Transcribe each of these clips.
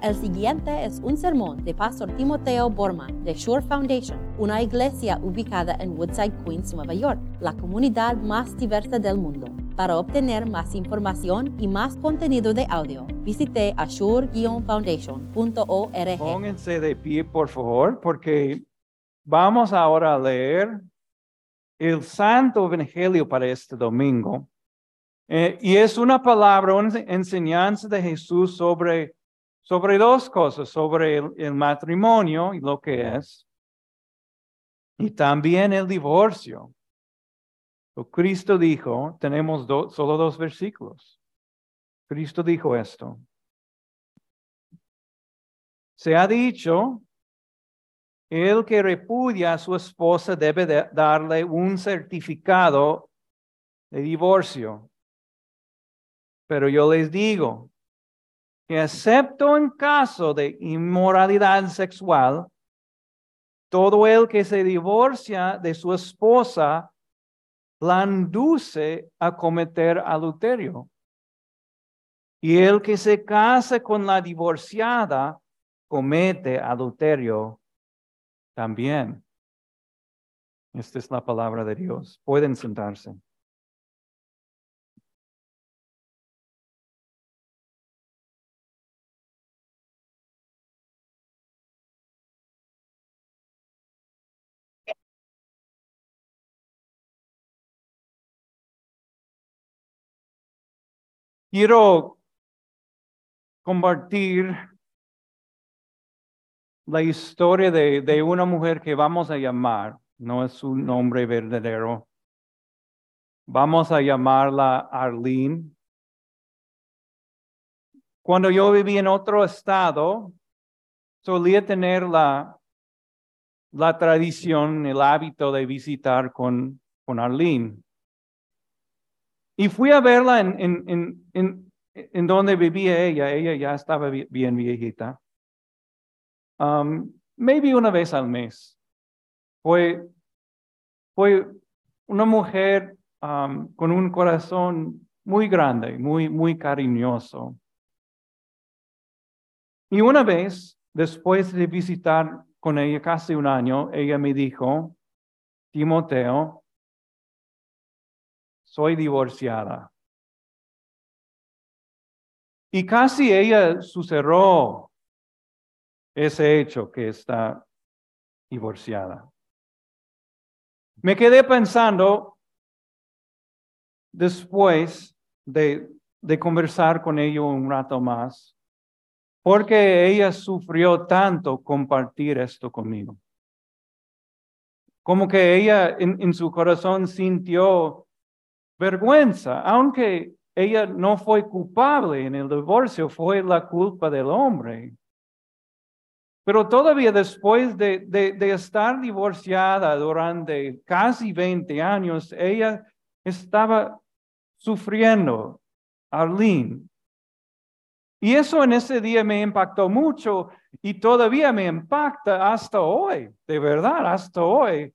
El siguiente es un sermón de Pastor Timoteo Borman de Shore Foundation, una iglesia ubicada en Woodside, Queens, Nueva York, la comunidad más diversa del mundo. Para obtener más información y más contenido de audio, visite ashore-foundation.org. Pónganse de pie, por favor, porque vamos ahora a leer el Santo Evangelio para este domingo. Eh, y es una palabra, una enseñanza de Jesús sobre sobre dos cosas, sobre el, matrimonio y lo que es, y también el divorcio. Cristo dijo, tenemos solo dos versículos. Cristo dijo esto. Se ha dicho, el que repudia a su esposa debe darle un certificado de divorcio. Pero yo les digo, que excepto en caso de inmoralidad sexual, todo el que se divorcia de su esposa la induce a cometer adulterio. Y el que se casa con la divorciada comete adulterio también. Esta es la palabra de Dios. Pueden sentarse. Quiero compartir la historia de, de, una mujer que vamos a llamar, no es su nombre verdadero, vamos a llamarla Arlene. Cuando yo viví en otro estado, solía tener la, la tradición, el hábito de visitar con, con Arlene. Y fui a verla en, en, en, en, donde vivía ella. Ella ya estaba bien viejita. Um, maybe una vez al mes. Fue, fue una mujer um, con un corazón muy grande, muy, muy cariñoso. Y una vez, después de visitar con ella casi un año, ella me dijo, Timoteo, soy divorciada. Y casi ella sucedió ese hecho que está divorciada. Me quedé pensando después de, conversar con ella un rato más, porque ella sufrió tanto compartir esto conmigo. Como que ella en su corazón sintió vergüenza, aunque ella no fue culpable en el divorcio, fue la culpa del hombre. Pero todavía después de, de, estar divorciada durante casi 20 años, ella estaba sufriendo, Arlene. Y eso en ese día me impactó mucho y todavía me impacta hasta hoy, de verdad, hasta hoy.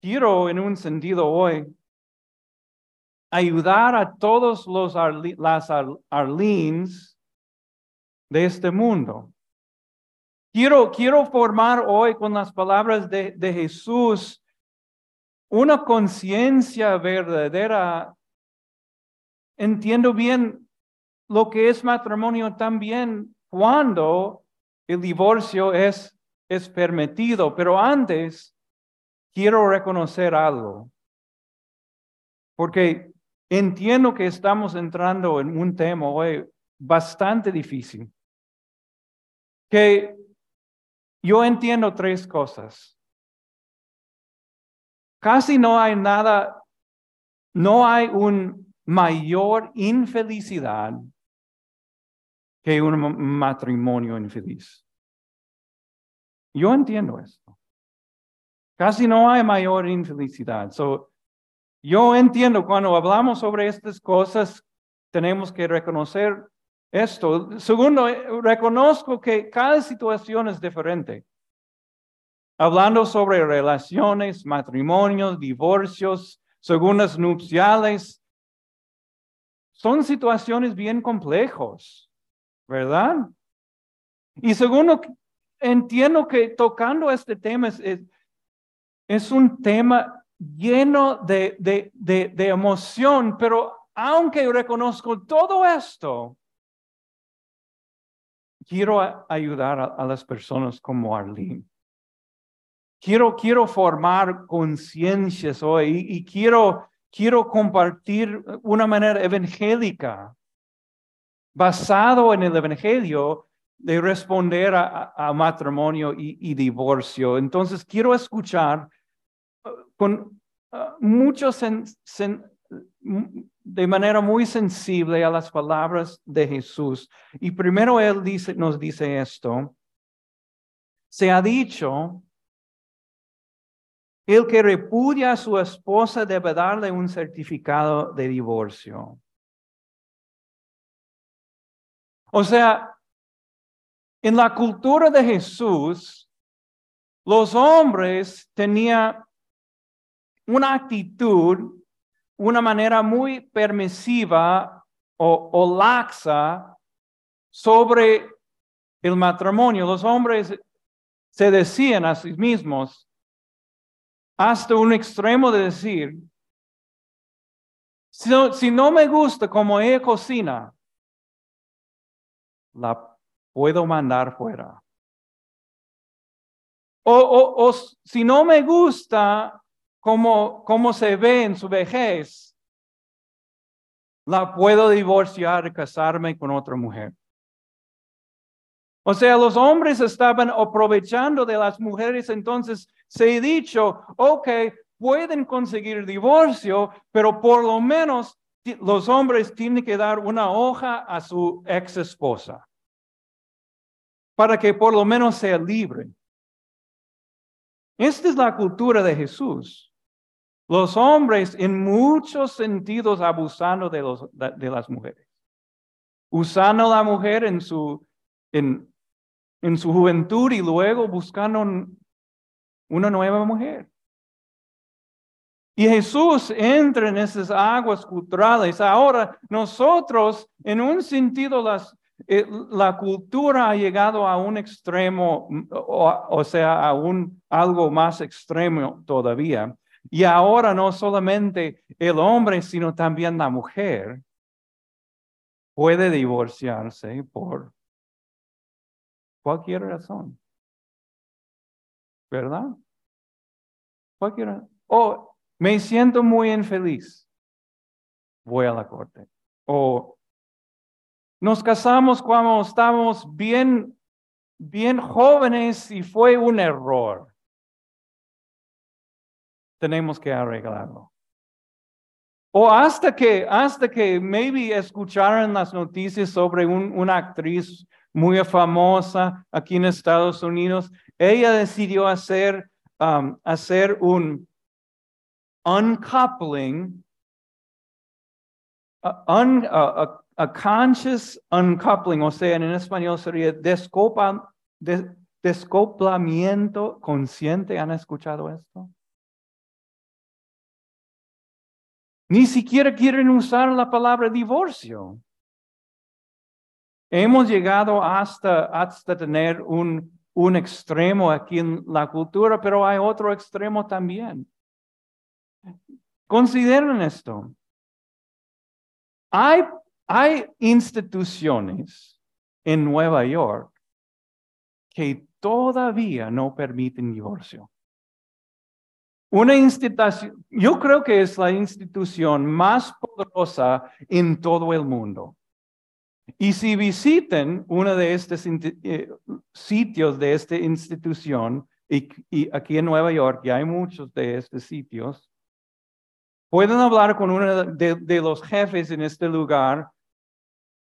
Quiero en un sentido hoy ayudar a todos los las Arlines de este mundo. Quiero, quiero formar hoy con las palabras de, de Jesús una conciencia verdadera. Entiendo bien lo que es matrimonio también cuando el divorcio es, es permitido, pero antes quiero reconocer algo. Porque Entiendo que estamos entrando en un tema hoy bastante difícil. Que yo entiendo tres cosas. Casi no hay nada, no hay un mayor infelicidad que un matrimonio infeliz. Yo entiendo esto. Casi no hay mayor infelicidad. So, yo entiendo cuando hablamos sobre estas cosas, tenemos que reconocer esto. Segundo, reconozco que cada situación es diferente. Hablando sobre relaciones, matrimonios, divorcios, segundas nupciales, son situaciones bien complejos. ¿verdad? Y segundo, entiendo que tocando este tema es, es, un tema lleno de, de, de, emoción, pero aunque reconozco todo esto, quiero ayudar a, las personas como Arlene. Quiero, quiero formar conciencias hoy y, quiero, quiero compartir una manera evangélica basado en el evangelio de responder a, matrimonio y, divorcio. Entonces, quiero escuchar con uh, muchos de manera muy sensible a las palabras de Jesús. Y primero Él dice, nos dice esto. Se ha dicho, el que repudia a su esposa debe darle un certificado de divorcio. O sea, en la cultura de Jesús, los hombres tenían una actitud, una manera muy permisiva o, laxa sobre el matrimonio. Los hombres se decían a sí mismos hasta un extremo de decir, si no, me gusta como ella cocina, la puedo mandar fuera. O, si no me gusta cómo, cómo se ve en su vejez, la puedo divorciar y casarme con otra mujer. O sea, los hombres estaban aprovechando de las mujeres, entonces se ha dicho, ok, pueden conseguir divorcio, pero por lo menos los hombres tienen que dar una hoja a su ex esposa para que por lo menos sea libre. Esta es la cultura de Jesús. Los hombres en muchos sentidos abusando de, las mujeres. Usando la mujer en su, en, en su juventud y luego buscando una nueva mujer. Y Jesús entra en esas aguas culturales. Ahora nosotros, en un sentido, las, eh, la cultura ha llegado a un extremo, mm, o, sea, a un algo más extremo todavía. Y ahora no solamente el hombre, sino también la mujer puede divorciarse por cualquier razón. ¿Verdad? Cualquier O me siento muy infeliz. Voy a la corte. O nos casamos cuando estábamos bien, bien jóvenes y fue un error. Tenemos que arreglarlo. O hasta que, hasta que maybe escucharon las noticias sobre una actriz muy famosa aquí en Estados Unidos, ella decidió hacer, um, hacer un uncoupling, uh, un, uh, a conscious uncoupling, o sea, en español sería descopa, descoplamiento consciente. ¿Han escuchado esto? Ni siquiera quieren usar la palabra divorcio. Hemos llegado hasta, hasta tener un, un extremo aquí en la cultura, pero hay otro extremo también. Consideren esto. Hay hay instituciones en Nueva York que todavía no permiten divorcio. Una institución, yo creo que es la institución más poderosa en todo el mundo. Y si visiten uno de estos eh, sitios de esta institución, y, aquí en Nueva York, y hay muchos de estos sitios, pueden hablar con uno de los jefes en este lugar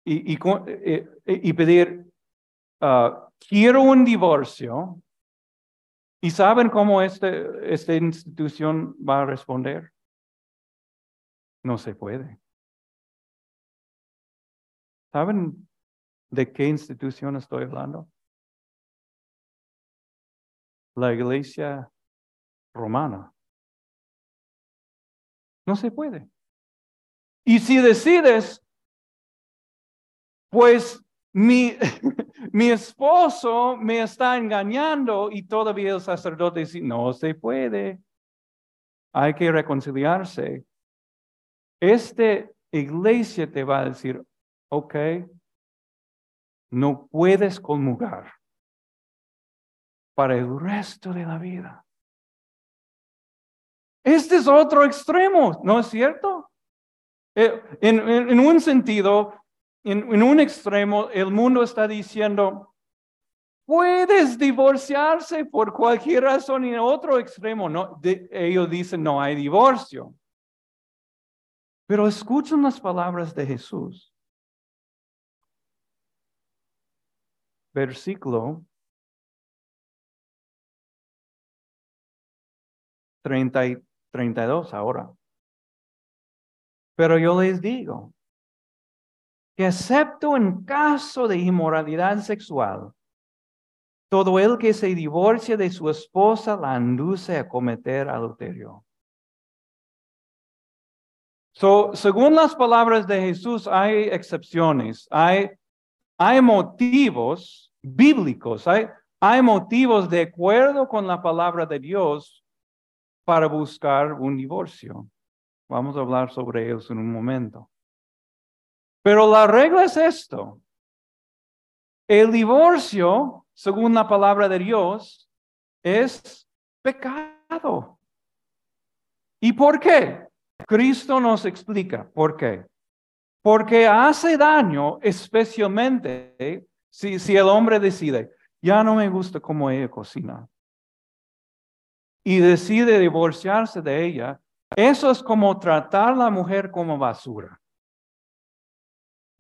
y, y, eh, eh, y pedir, uh, quiero un divorcio, ¿y saben cómo este, esta institución va a responder? No se puede. ¿Saben de qué institución estoy hablando? La iglesia romana. No se puede. Y si decides pues mi, mi esposo me está engañando y todavía el sacerdote dice, no se puede. Hay que reconciliarse. Esta iglesia te va a decir, ok, no puedes conmugar para el resto de la vida. Este es otro extremo, ¿no es cierto? Eh, en, un sentido, en, un extremo, el mundo está diciendo, puedes divorciarse por cualquier razón y en otro extremo, no, ellos dicen, no hay divorcio. Pero escuchen las palabras de Jesús. Versículo 30 y 32 ahora. Pero yo les digo que excepto en caso de inmoralidad sexual, todo el que se divorcia de su esposa la induce a cometer adulterio. So, según las palabras de Jesús, hay excepciones, hay, hay motivos bíblicos, hay, hay motivos de acuerdo con la palabra de Dios para buscar un divorcio. Vamos a hablar sobre ellos en un momento. Pero la regla es esto. El divorcio, según la palabra de Dios, es pecado. ¿Y por qué? Cristo nos explica por qué. Porque hace daño, especialmente si, si el hombre decide, ya no me gusta cómo ella cocina y decide divorciarse de ella, eso es como tratar a la mujer como basura.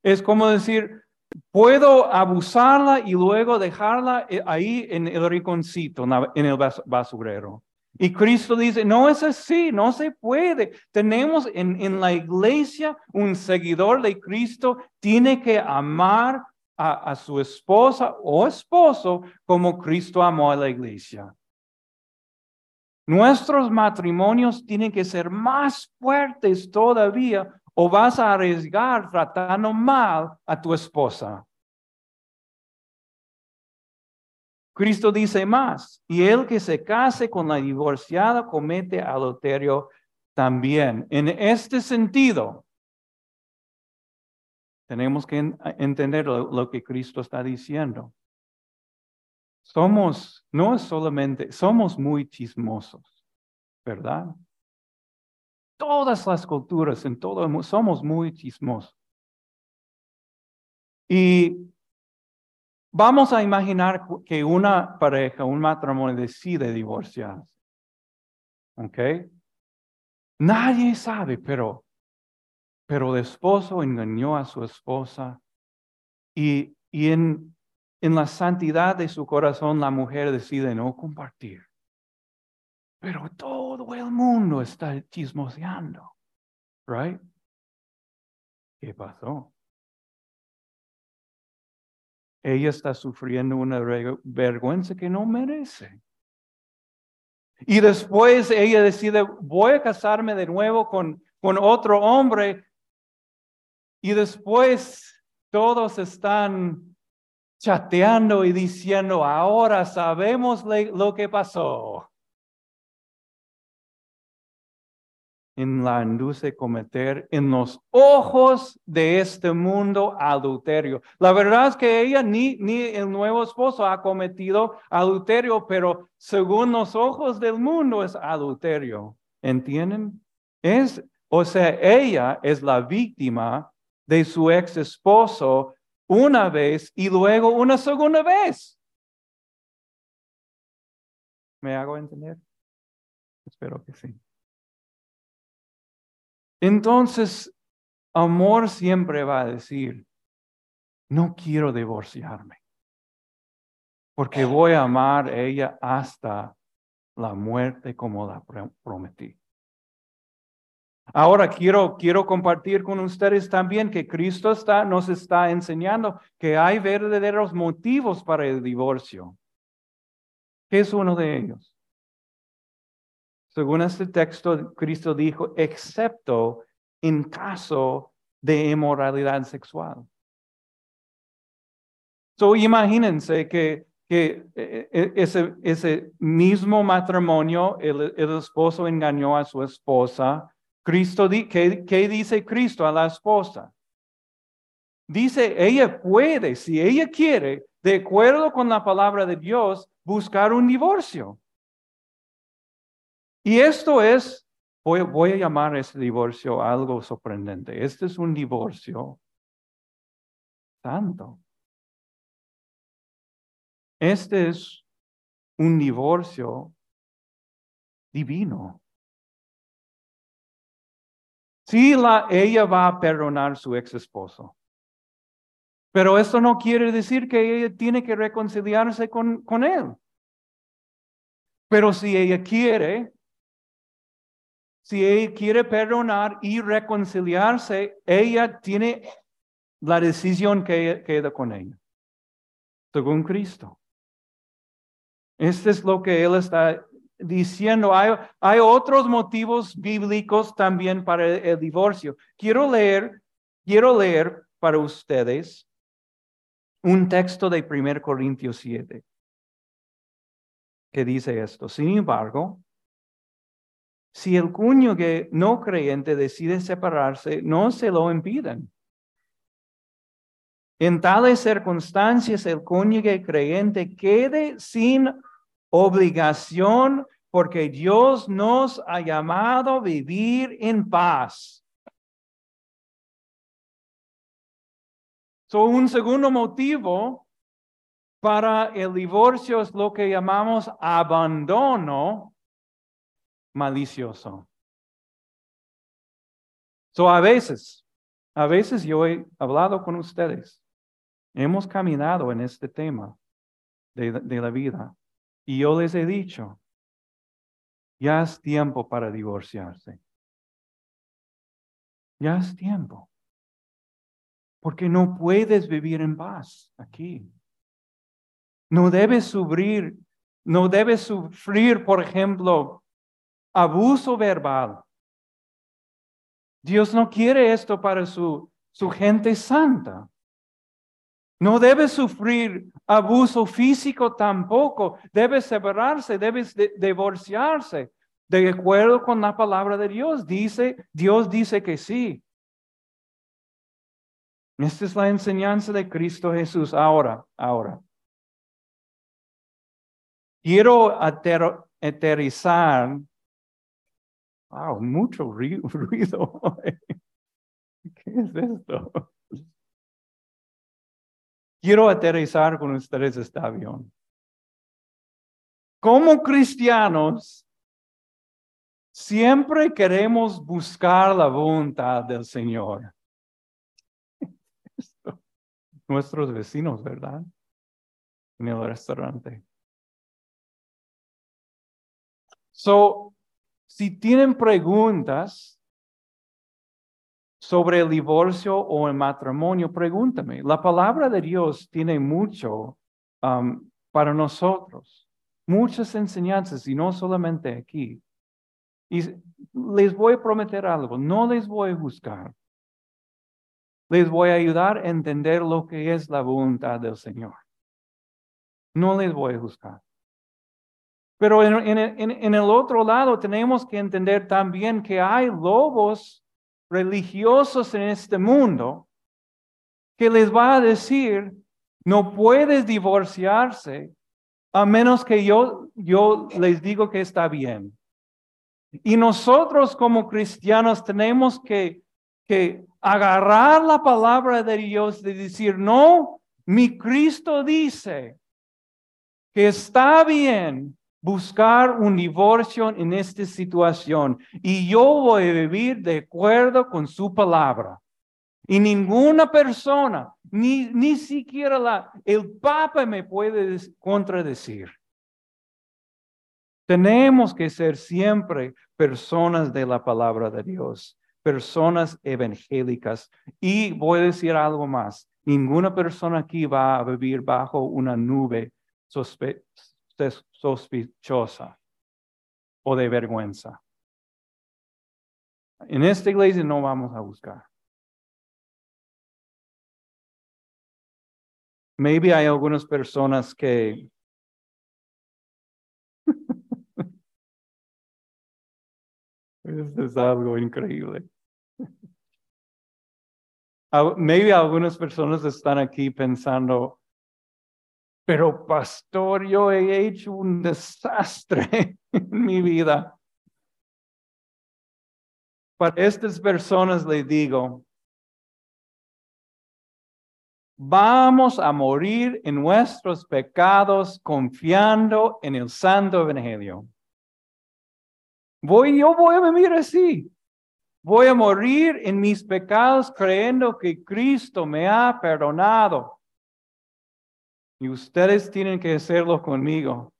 Es como decir, puedo abusarla y luego dejarla eh, ahí en el rinconcito, en el basurero. Y Cristo dice, no es así, no se puede. Tenemos en, en la iglesia un seguidor de Cristo, tiene que amar a su esposa o esposo como Cristo amó a la iglesia. Nuestros matrimonios tienen que ser más fuertes todavía o vas a arriesgar tratando mal a tu esposa. Cristo dice más, y el que se case con la divorciada comete adulterio también. En este sentido, tenemos que entender lo, que Cristo está diciendo. Somos, no solamente, somos muy chismosos, ¿verdad? Todas las culturas, en todo el mundo, somos muy chismosos. Y vamos a imaginar que una pareja, un matrimonio decide divorciarse. ¿Ok? Nadie sabe, pero, pero el esposo engañó a su esposa y, y en en la santidad de su corazón la mujer decide no compartir. Pero todo el mundo está chismoseando. Right? ¿Qué pasó? Ella está sufriendo una vergüenza que no merece. Y después ella decide, voy a casarme de nuevo con, con otro hombre. Y después todos están chateando y diciendo, ahora sabemos lo que pasó. En la induce cometer en los ojos de este mundo adulterio. La verdad es que ella ni, ni el nuevo esposo ha cometido adulterio, pero según los ojos del mundo es adulterio. ¿Entienden? Es, o sea, ella es la víctima de su ex esposo una vez y luego una segunda vez. ¿Me hago entender? Espero que sí. Entonces, amor siempre va a decir, no quiero divorciarme, porque voy a amar a ella hasta la muerte como la prometí. Ahora quiero, quiero compartir con ustedes también que Cristo nos está enseñando que hay verdaderos motivos para el divorcio. ¿Qué es uno de ellos? Según este texto, Cristo dijo, excepto en caso de inmoralidad sexual. So, imagínense que, eh, eh, ese, mismo matrimonio, el, esposo engañó a su esposa. Cristo, ¿qué, ¿qué dice Cristo a la esposa? Dice, ella puede, si ella quiere, de acuerdo con la palabra de Dios, buscar un divorcio. Y esto es, voy, a llamar a este divorcio algo sorprendente. Este es un divorcio santo. Este es un divorcio divino. Sí, la, ella va a perdonar a su ex esposo. Pero esto no quiere decir que ella tiene que reconciliarse con, con él. Pero si ella quiere, si ella quiere perdonar y reconciliarse, ella tiene la decisión que queda con ella, según Cristo. Este es lo que él está diciendo. Hay, otros motivos bíblicos también para el, divorcio. Quiero leer, quiero leer para ustedes un texto de 1 Corintios 7 que dice esto. Sin embargo, si el cónyuge no creyente decide separarse, no se lo impiden. En tales circunstancias, el cónyuge creyente quede sin obligación porque Dios nos ha llamado a vivir en paz. So, un segundo motivo para el divorcio es lo que llamamos abandono malicioso. So, a veces, a veces yo he hablado con ustedes, hemos caminado en este tema de, de la vida y yo les he dicho, ya es tiempo para divorciarse. Ya es tiempo. Porque no puedes vivir en paz aquí. No debes sufrir, no debes sufrir, por ejemplo, abuso verbal. Dios no quiere esto para su, su gente santa. No debes sufrir abuso físico tampoco. Debes separarse, debes divorciarse. De acuerdo con la palabra de Dios, dice, Dios dice que sí. Esta es la enseñanza de Cristo Jesús. Ahora, ahora. Quiero aterrizar. Wow, mucho ruido. ¿Qué es esto? Quiero aterrizar con ustedes este avión. Como cristianos, siempre queremos buscar la voluntad del Señor. Nuestros vecinos, ¿verdad? En el restaurante. So, si tienen preguntas, sobre el divorcio o el matrimonio, pregúntame. La palabra de Dios tiene mucho um, para nosotros, muchas enseñanzas y no solamente aquí. Y les voy a prometer algo, no les voy a juzgar. Les voy a ayudar a entender lo que es la voluntad del Señor. No les voy a juzgar. Pero en, en el otro lado tenemos que entender también que hay lobos religiosos en este mundo que les va a decir, no puedes divorciarse a menos que yo, yo les digo que está bien. Y nosotros como cristianos tenemos que, que agarrar la palabra de Dios y decir, no, mi Cristo dice que está bien buscar un divorcio en esta situación y yo voy a vivir de acuerdo con su palabra. Y ninguna persona, ni, ni siquiera el Papa me puede contradecir. Tenemos que ser siempre personas de la palabra de Dios, personas evangélicas. Y voy a decir algo más. Ninguna persona aquí va a vivir bajo una nube sospe sospechosa o de vergüenza. En esta iglesia no vamos a buscar. Maybe hay algunas personas que Esto es algo increíble. Maybe algunas personas están aquí pensando, pero pastor, yo he hecho un desastre en mi vida. Para estas personas les digo, vamos a morir en nuestros pecados confiando en el santo evangelio. Voy, yo voy a vivir así. Voy a morir en mis pecados creyendo que Cristo me ha perdonado. Y ustedes tienen que hacerlo conmigo.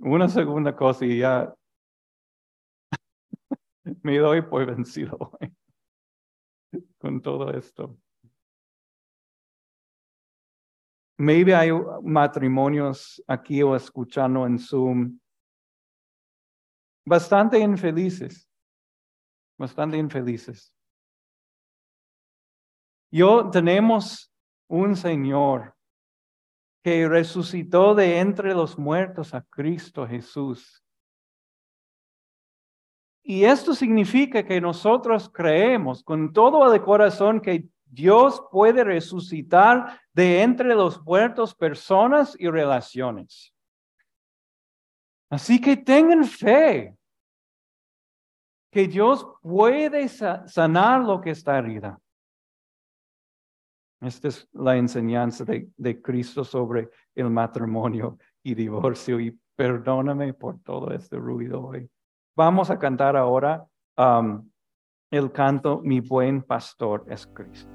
Una segunda cosa y ya me doy por vencido con todo esto. Maybe hay matrimonios aquí o escuchando en Zoom bastante infelices, bastante infelices. Yo tenemos un Señor que resucitó de entre los muertos a Cristo Jesús. Y esto significa que nosotros creemos con todo el corazón que Dios puede resucitar de entre los muertos personas y relaciones. Así que tengan fe que Dios puede sa- sanar lo que está herida. Esta es la enseñanza de, Cristo sobre el matrimonio y divorcio. Y perdóname por todo este ruido hoy. Vamos a cantar ahora um, el canto Mi buen pastor es Cristo.